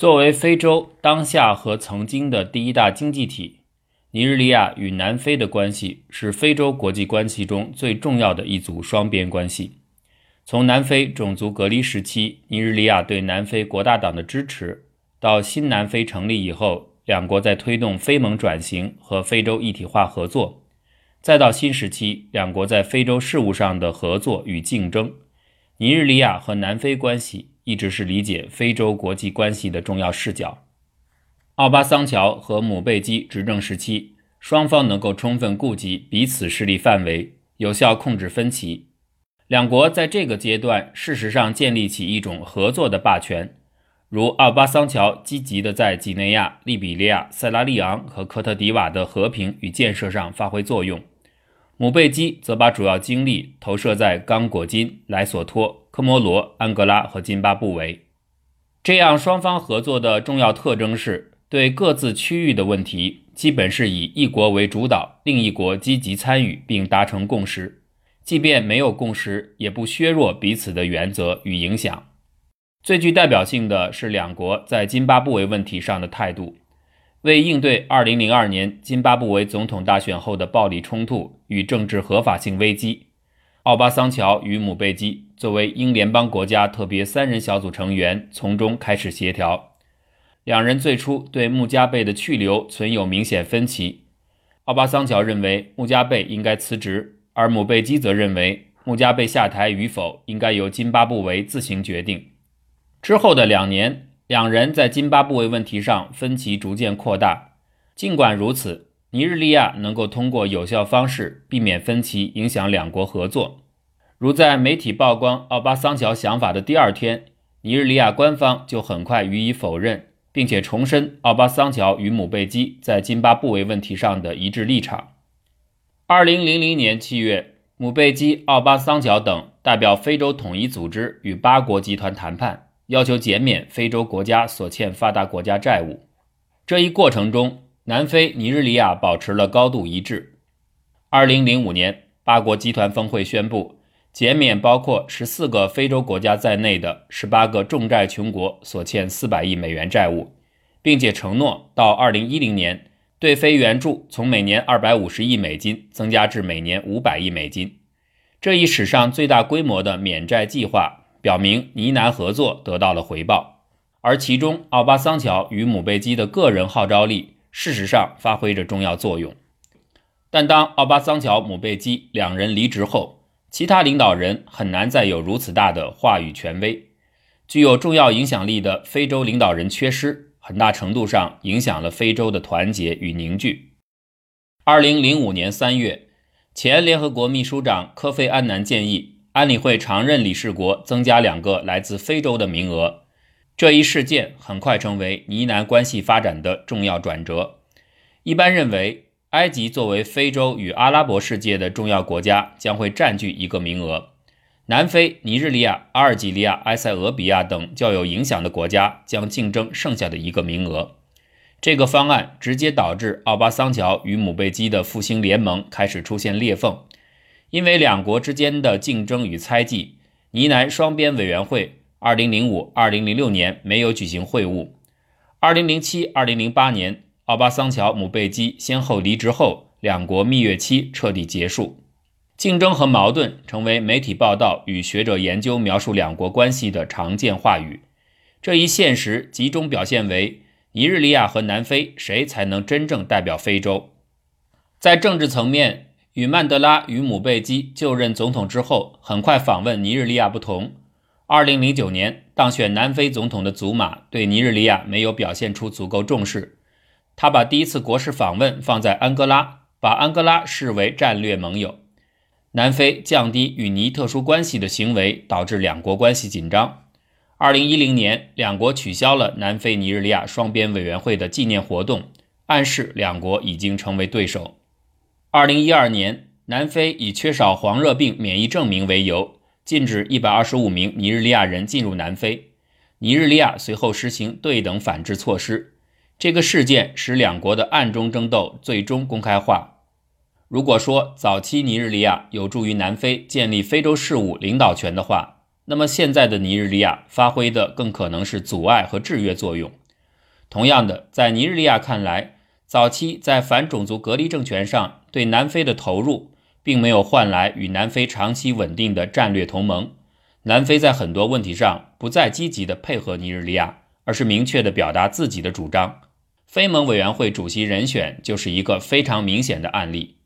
作为非洲当下和曾经的第一大经济体，尼日利亚与南非的关系是非洲国际关系中最重要的一组双边关系。从南非种族隔离时期，尼日利亚对南非国大党的支持，到新南非成立以后，两国在推动非盟转型和非洲一体化合作，再到新时期，两国在非洲事务上的合作与竞争，尼日利亚和南非关系。一直是理解非洲国际关系的重要视角。奥巴桑乔和姆贝基执政时期，双方能够充分顾及彼此势力范围，有效控制分歧。两国在这个阶段，事实上建立起一种合作的霸权，如奥巴桑乔积极地在几内亚、利比利亚、塞拉利昂和科特迪瓦的和平与建设上发挥作用。姆贝基则把主要精力投射在刚果金、莱索托、科摩罗、安哥拉和津巴布韦。这样，双方合作的重要特征是对各自区域的问题，基本是以一国为主导，另一国积极参与并达成共识。即便没有共识，也不削弱彼此的原则与影响。最具代表性的是两国在津巴布韦问题上的态度。为应对2002年津巴布韦总统大选后的暴力冲突与政治合法性危机，奥巴桑乔与姆贝基作为英联邦国家特别三人小组成员，从中开始协调。两人最初对穆加贝的去留存有明显分歧。奥巴桑乔认为穆加贝应该辞职，而姆贝基则认为穆加贝下台与否应该由津巴布韦自行决定。之后的两年。两人在津巴布韦问题上分歧逐渐扩大。尽管如此，尼日利亚能够通过有效方式避免分歧影响两国合作。如在媒体曝光奥巴桑乔想法的第二天，尼日利亚官方就很快予以否认，并且重申奥巴桑乔与姆贝基在津巴布韦问题上的一致立场。二零零零年七月，姆贝基、奥巴桑乔等代表非洲统一组织与八国集团谈判。要求减免非洲国家所欠发达国家债务。这一过程中，南非、尼日利亚保持了高度一致。二零零五年，八国集团峰会宣布减免包括十四个非洲国家在内的十八个重债穷国所欠四百亿美元债务，并且承诺到二零一零年对非援助从每年二百五十亿美金增加至每年五百亿美金。这一史上最大规模的免债计划。表明尼南合作得到了回报，而其中奥巴桑乔与姆贝基的个人号召力事实上发挥着重要作用。但当奥巴桑乔、姆贝基两人离职后，其他领导人很难再有如此大的话语权威。具有重要影响力的非洲领导人缺失，很大程度上影响了非洲的团结与凝聚。二零零五年三月，前联合国秘书长科菲·安南建议。安理会常任理事国增加两个来自非洲的名额，这一事件很快成为呢南关系发展的重要转折。一般认为，埃及作为非洲与阿拉伯世界的重要国家，将会占据一个名额；南非、尼日利亚、阿尔及利亚、埃塞俄比亚等较有影响的国家将竞争剩下的一个名额。这个方案直接导致奥巴桑乔与姆贝基的复兴联盟开始出现裂缝。因为两国之间的竞争与猜忌，尼南双边委员会2005、2006年没有举行会晤。2007、2008年，奥巴桑乔、姆贝基先后离职后，两国蜜月期彻底结束。竞争和矛盾成为媒体报道与学者研究描述两国关系的常见话语。这一现实集中表现为尼日利亚和南非谁才能真正代表非洲？在政治层面。与曼德拉与姆贝基就任总统之后，很快访问尼日利亚不同，2009年当选南非总统的祖马对尼日利亚没有表现出足够重视。他把第一次国事访问放在安哥拉，把安哥拉视为战略盟友。南非降低与尼特殊关系的行为导致两国关系紧张。2010年，两国取消了南非尼日利亚双边委员会的纪念活动，暗示两国已经成为对手。二零一二年，南非以缺少黄热病免疫证明为由，禁止一百二十五名尼日利亚人进入南非。尼日利亚随后实行对等反制措施。这个事件使两国的暗中争斗最终公开化。如果说早期尼日利亚有助于南非建立非洲事务领导权的话，那么现在的尼日利亚发挥的更可能是阻碍和制约作用，同样的，在尼日利亚看来，早期在反种族隔离政权上对南非的投入，并没有换来与南非长期稳定的战略同盟。南非在很多问题上不再积极地配合尼日利亚，而是明确地表达自己的主张。非盟委员会主席人选就是一个非常明显的案例。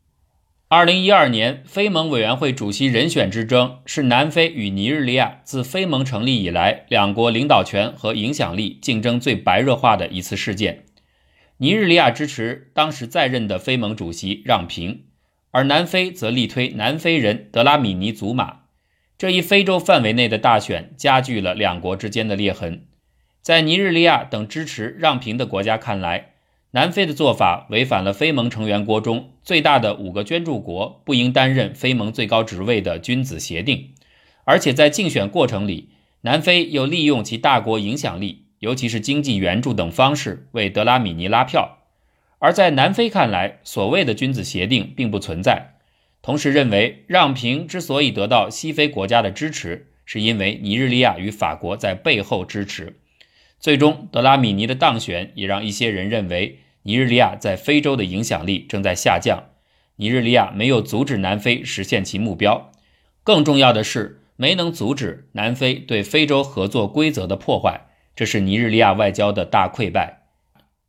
二零一二年非盟委员会主席人选之争是南非与尼日利亚自非盟成立以来两国领导权和影响力竞争最白热化的一次事件。尼日利亚支持当时在任的非盟主席让平，而南非则力推南非人德拉米尼祖马。这一非洲范围内的大选加剧了两国之间的裂痕。在尼日利亚等支持让平的国家看来，南非的做法违反了非盟成员国中最大的五个捐助国不应担任非盟最高职位的君子协定，而且在竞选过程里，南非又利用其大国影响力，尤其是经济援助等方式为德拉米尼拉票。而在南非看来，所谓的君子协定并不存在，同时认为让平之所以得到西非国家的支持，是因为尼日利亚与法国在背后支持。最终，德拉米尼的当选也让一些人认为尼日利亚在非洲的影响力正在下降。尼日利亚没有阻止南非实现其目标，更重要的是没能阻止南非对非洲合作规则的破坏，这是尼日利亚外交的大溃败。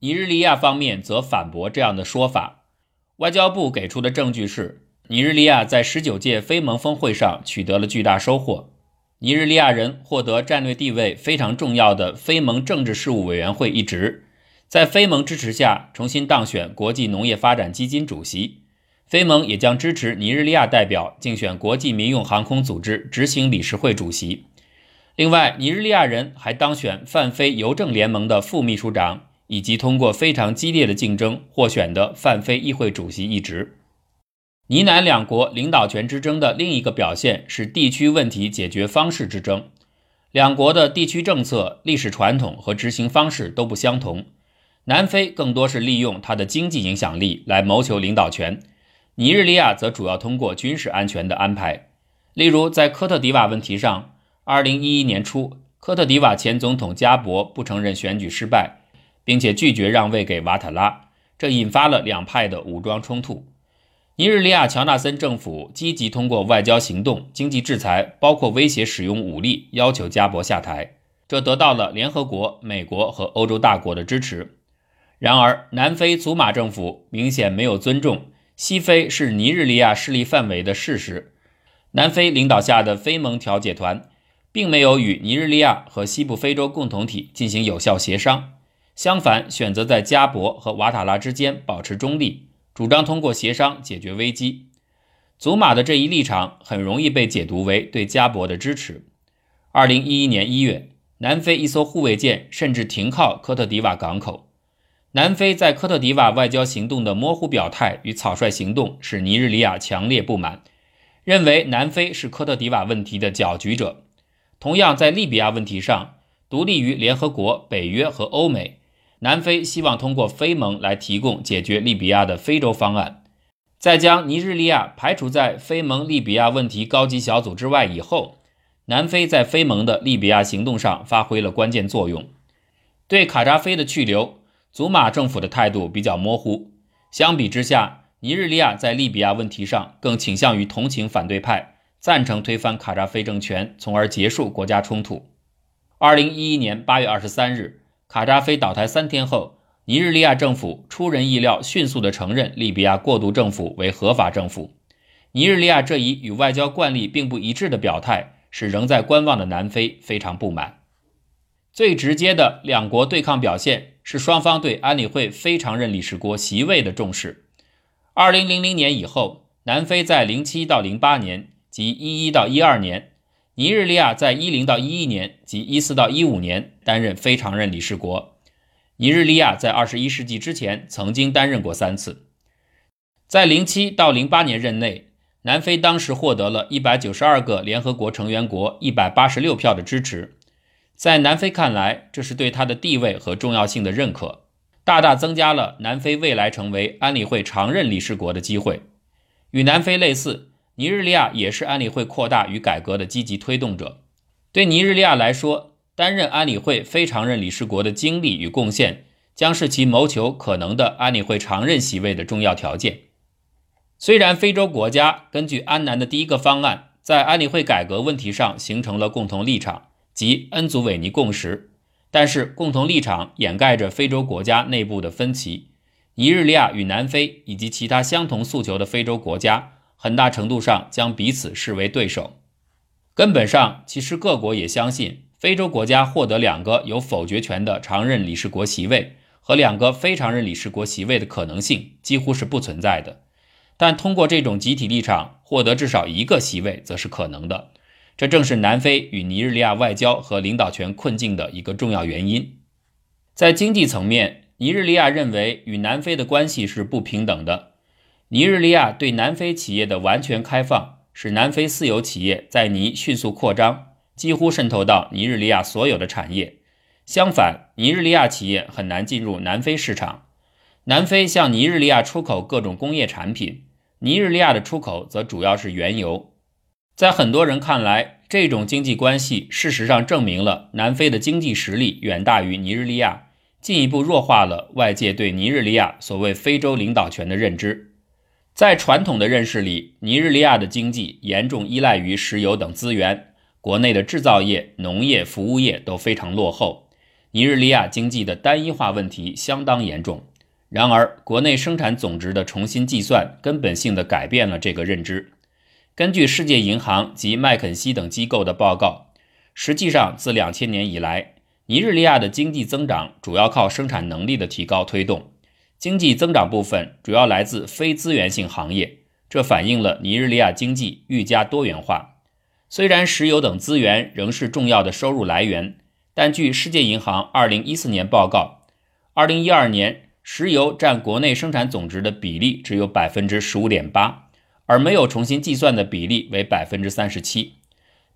尼日利亚方面则反驳这样的说法。外交部给出的证据是，尼日利亚在十九届非盟峰会上取得了巨大收获。尼日利亚人获得战略地位非常重要的非盟政治事务委员会一职，在非盟支持下重新当选国际农业发展基金主席。非盟也将支持尼日利亚代表竞选国际民用航空组织执行理事会主席。另外，尼日利亚人还当选泛非邮政联盟的副秘书长，以及通过非常激烈的竞争获选的泛非议会主席一职。尼南两国领导权之争的另一个表现是地区问题解决方式之争。两国的地区政策、历史传统和执行方式都不相同。南非更多是利用它的经济影响力来谋求领导权，尼日利亚则主要通过军事安全的安排。例如，在科特迪瓦问题上，2011年初，科特迪瓦前总统加博不承认选举失败，并且拒绝让位给瓦塔拉，这引发了两派的武装冲突。尼日利亚乔纳森政府积极通过外交行动、经济制裁，包括威胁使用武力，要求加博下台。这得到了联合国、美国和欧洲大国的支持。然而，南非祖马政府明显没有尊重西非是尼日利亚势力范围的事实。南非领导下的非盟调解团并没有与尼日利亚和西部非洲共同体进行有效协商，相反，选择在加博和瓦塔拉之间保持中立。主张通过协商解决危机，祖马的这一立场很容易被解读为对加博的支持。二零一一年一月，南非一艘护卫舰甚至停靠科特迪瓦港口。南非在科特迪瓦外交行动的模糊表态与草率行动使尼日利亚强烈不满，认为南非是科特迪瓦问题的搅局者。同样，在利比亚问题上，独立于联合国、北约和欧美。南非希望通过非盟来提供解决利比亚的非洲方案。在将尼日利亚排除在非盟利比亚问题高级小组之外以后，南非在非盟的利比亚行动上发挥了关键作用。对卡扎菲的去留，祖马政府的态度比较模糊。相比之下，尼日利亚在利比亚问题上更倾向于同情反对派，赞成推翻卡扎菲政权，从而结束国家冲突。二零一一年八月二十三日。卡扎菲倒台三天后，尼日利亚政府出人意料迅速地承认利比亚过渡政府为合法政府。尼日利亚这一与外交惯例并不一致的表态，使仍在观望的南非非常不满。最直接的两国对抗表现是双方对安理会非常任理事国席位的重视。二零零零年以后，南非在零七到零八年及一一到一二年。尼日利亚在一零到一一年及一四到一五年担任非常任理事国。尼日利亚在二十一世纪之前曾经担任过三次。在零七到零八年任内，南非当时获得了一百九十二个联合国成员国一百八十六票的支持。在南非看来，这是对他的地位和重要性的认可，大大增加了南非未来成为安理会常任理事国的机会。与南非类似。尼日利亚也是安理会扩大与改革的积极推动者。对尼日利亚来说，担任安理会非常任理事国的经历与贡献，将是其谋求可能的安理会常任席位的重要条件。虽然非洲国家根据安南的第一个方案，在安理会改革问题上形成了共同立场，即恩祖韦尼共识，但是共同立场掩盖着非洲国家内部的分歧。尼日利亚与南非以及其他相同诉求的非洲国家，很大程度上将彼此视为对手。根本上，其实各国也相信，非洲国家获得两个有否决权的常任理事国席位和两个非常任理事国席位的可能性几乎是不存在的。但通过这种集体立场获得至少一个席位，则是可能的。这正是南非与尼日利亚外交和领导权困境的一个重要原因。在经济层面，尼日利亚认为与南非的关系是不平等的。尼日利亚对南非企业的完全开放，使南非私有企业在尼迅速扩张，几乎渗透到尼日利亚所有的产业。相反，尼日利亚企业很难进入南非市场。南非向尼日利亚出口各种工业产品，尼日利亚的出口则主要是原油。在很多人看来，这种经济关系事实上证明了南非的经济实力远大于尼日利亚。进一步弱化了外界对尼日利亚所谓非洲领导权的认知。在传统的认识里，尼日利亚的经济严重依赖于石油等资源，国内的制造业、农业、服务业都非常落后。尼日利亚经济的单一化问题相当严重。然而，国内生产总值的重新计算根本性的改变了这个认知。根据世界银行及麦肯锡等机构的报告，实际上自两千年以来。尼日利亚的经济增长主要靠生产能力的提高推动，经济增长部分主要来自非资源性行业，这反映了尼日利亚经济愈加多元化。虽然石油等资源仍是重要的收入来源，但据世界银行2014年报告，2012年石油占国内生产总值的比例只有15.8%，而没有重新计算的比例为37%。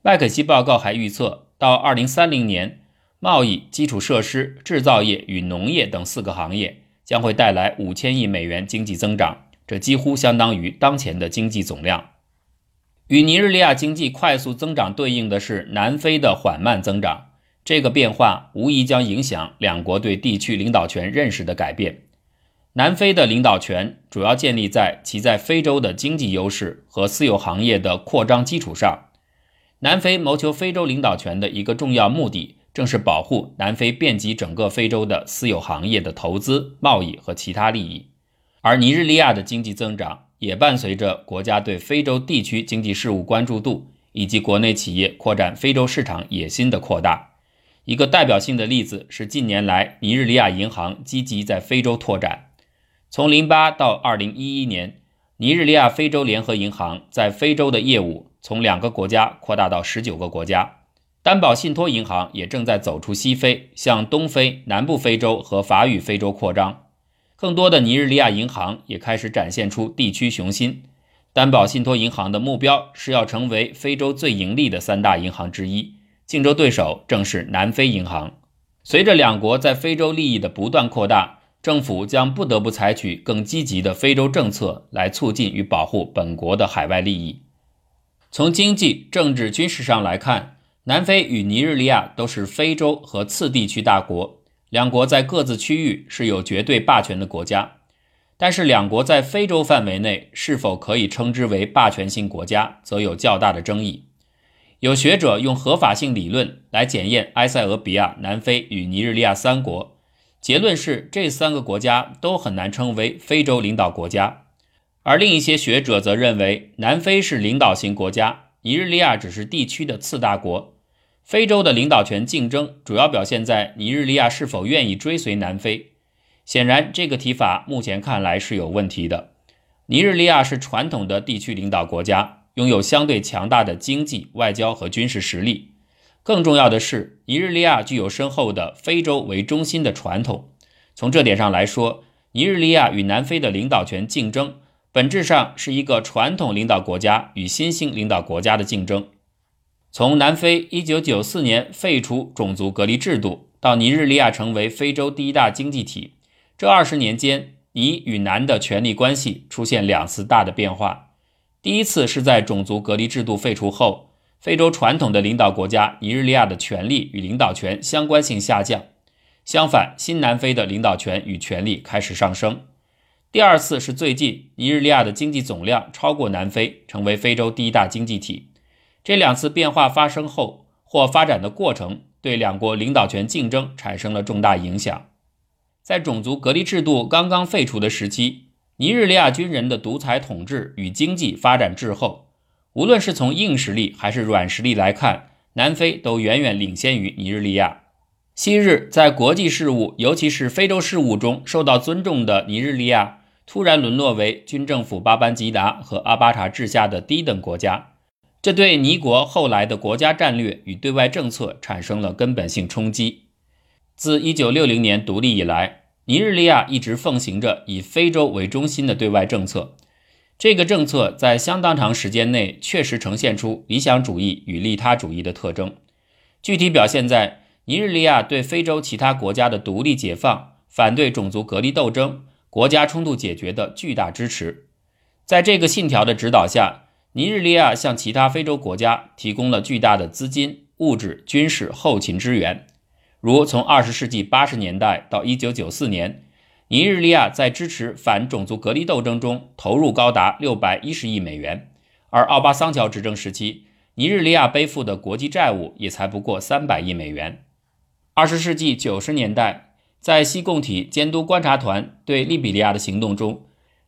麦肯锡报告还预测，到2030年。贸易、基础设施、制造业与农业等四个行业将会带来五千亿美元经济增长，这几乎相当于当前的经济总量。与尼日利亚经济快速增长对应的是南非的缓慢增长，这个变化无疑将影响两国对地区领导权认识的改变。南非的领导权主要建立在其在非洲的经济优势和私有行业的扩张基础上。南非谋求非洲领导权的一个重要目的。正是保护南非遍及整个非洲的私有行业的投资、贸易和其他利益，而尼日利亚的经济增长也伴随着国家对非洲地区经济事务关注度以及国内企业扩展非洲市场野心的扩大。一个代表性的例子是近年来尼日利亚银行积极在非洲拓展。从零八到二零一一年，尼日利亚非洲联合银行在非洲的业务从两个国家扩大到十九个国家。担保信托银行也正在走出西非，向东非、南部非洲和法语非洲扩张。更多的尼日利亚银行也开始展现出地区雄心。担保信托银行的目标是要成为非洲最盈利的三大银行之一，竞争对手正是南非银行。随着两国在非洲利益的不断扩大，政府将不得不采取更积极的非洲政策来促进与保护本国的海外利益。从经济、政治、军事上来看。南非与尼日利亚都是非洲和次地区大国，两国在各自区域是有绝对霸权的国家。但是，两国在非洲范围内是否可以称之为霸权性国家，则有较大的争议。有学者用合法性理论来检验埃塞俄比亚、南非与尼日利亚三国，结论是这三个国家都很难称为非洲领导国家。而另一些学者则认为，南非是领导型国家。尼日利亚只是地区的次大国，非洲的领导权竞争主要表现在尼日利亚是否愿意追随南非。显然，这个提法目前看来是有问题的。尼日利亚是传统的地区领导国家，拥有相对强大的经济、外交和军事实力。更重要的是，尼日利亚具有深厚的非洲为中心的传统。从这点上来说，尼日利亚与南非的领导权竞争。本质上是一个传统领导国家与新兴领导国家的竞争。从南非1994年废除种族隔离制度到尼日利亚成为非洲第一大经济体，这二十年间，尼与南的权力关系出现两次大的变化。第一次是在种族隔离制度废除后，非洲传统的领导国家尼日利亚的权力与领导权相关性下降。相反，新南非的领导权与权力开始上升。第二次是最近，尼日利亚的经济总量超过南非，成为非洲第一大经济体。这两次变化发生后或发展的过程，对两国领导权竞争产生了重大影响。在种族隔离制度刚刚废除的时期，尼日利亚军人的独裁统治与经济发展滞后。无论是从硬实力还是软实力来看，南非都远远领先于尼日利亚。昔日在国际事务，尤其是非洲事务中受到尊重的尼日利亚，突然沦落为军政府巴班吉达和阿巴查治下的低等国家，这对尼国后来的国家战略与对外政策产生了根本性冲击。自1960年独立以来，尼日利亚一直奉行着以非洲为中心的对外政策。这个政策在相当长时间内确实呈现出理想主义与利他主义的特征，具体表现在尼日利亚对非洲其他国家的独立解放、反对种族隔离斗争、国家冲突解决的巨大支持。在这个信条的指导下，尼日利亚向其他非洲国家提供了巨大的资金、物质、军事、后勤支援，如从20世纪80年代到1994年。尼日利亚在支持反种族隔离斗争中投入高达六百一十亿美元，而奥巴桑乔执政时期，尼日利亚背负的国际债务也才不过三百亿美元。二十世纪九十年代，在西共体监督观察团对利比利亚的行动中，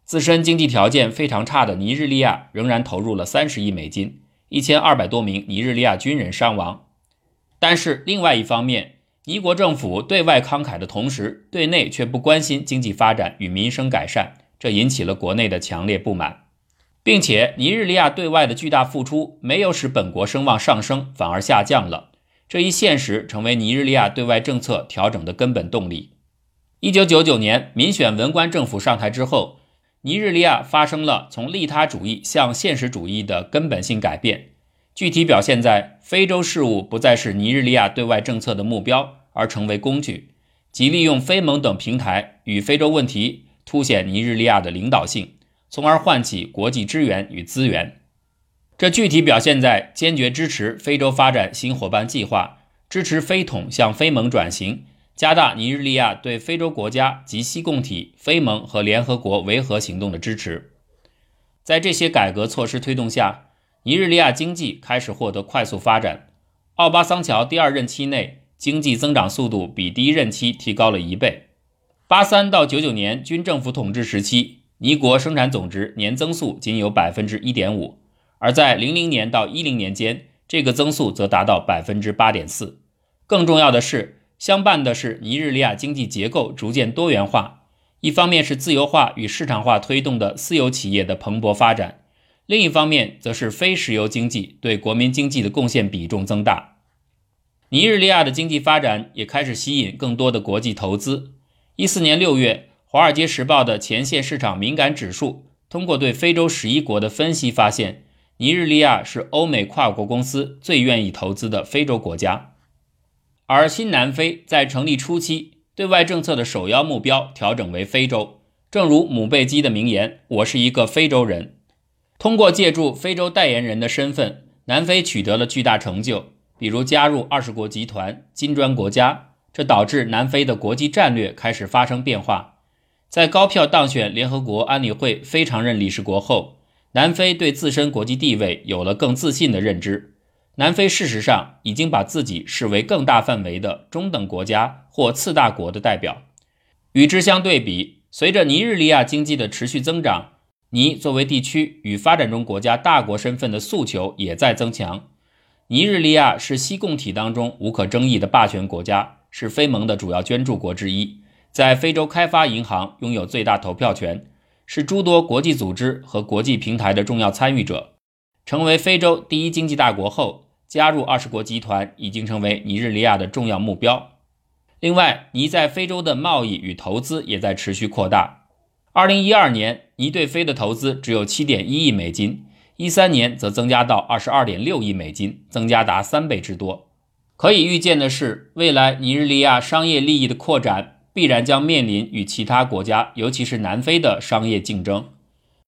自身经济条件非常差的尼日利亚仍然投入了三十亿美金，一千二百多名尼日利亚军人伤亡。但是另外一方面，尼国政府对外慷慨的同时，对内却不关心经济发展与民生改善，这引起了国内的强烈不满，并且尼日利亚对外的巨大付出没有使本国声望上升，反而下降了。这一现实成为尼日利亚对外政策调整的根本动力。一九九九年民选文官政府上台之后，尼日利亚发生了从利他主义向现实主义的根本性改变。具体表现在非洲事务不再是尼日利亚对外政策的目标，而成为工具，即利用非盟等平台与非洲问题凸显尼日利亚的领导性，从而唤起国际支援与资源。这具体表现在坚决支持非洲发展新伙伴计划，支持非统向非盟转型，加大尼日利亚对非洲国家及西共体、非盟和联合国维和行动的支持。在这些改革措施推动下。尼日利亚经济开始获得快速发展。奥巴桑乔第二任期内，经济增长速度比第一任期提高了一倍。八三到九九年军政府统治时期，尼国生产总值年增速仅有百分之一点五，而在零零年到一零年间，这个增速则达到百分之八点四。更重要的是，相伴的是尼日利亚经济结构逐渐多元化，一方面是自由化与市场化推动的私有企业的蓬勃发展。另一方面，则是非石油经济对国民经济的贡献比重增大。尼日利亚的经济发展也开始吸引更多的国际投资。一四年六月，《华尔街时报》的前线市场敏感指数通过对非洲十一国的分析发现，尼日利亚是欧美跨国公司最愿意投资的非洲国家。而新南非在成立初期，对外政策的首要目标调整为非洲。正如姆贝基的名言：“我是一个非洲人。”通过借助非洲代言人的身份，南非取得了巨大成就，比如加入二十国集团、金砖国家，这导致南非的国际战略开始发生变化。在高票当选联合国安理会非常任理事国后，南非对自身国际地位有了更自信的认知。南非事实上已经把自己视为更大范围的中等国家或次大国的代表。与之相对比，随着尼日利亚经济的持续增长。尼作为地区与发展中国家大国身份的诉求也在增强。尼日利亚是西共体当中无可争议的霸权国家，是非盟的主要捐助国之一，在非洲开发银行拥有最大投票权，是诸多国际组织和国际平台的重要参与者。成为非洲第一经济大国后，加入二十国集团已经成为尼日利亚的重要目标。另外，尼在非洲的贸易与投资也在持续扩大。二零一二年，尼对非的投资只有七点一亿美金，一三年则增加到二十二点六亿美金，增加达三倍之多。可以预见的是，未来尼日利亚商业利益的扩展必然将面临与其他国家，尤其是南非的商业竞争。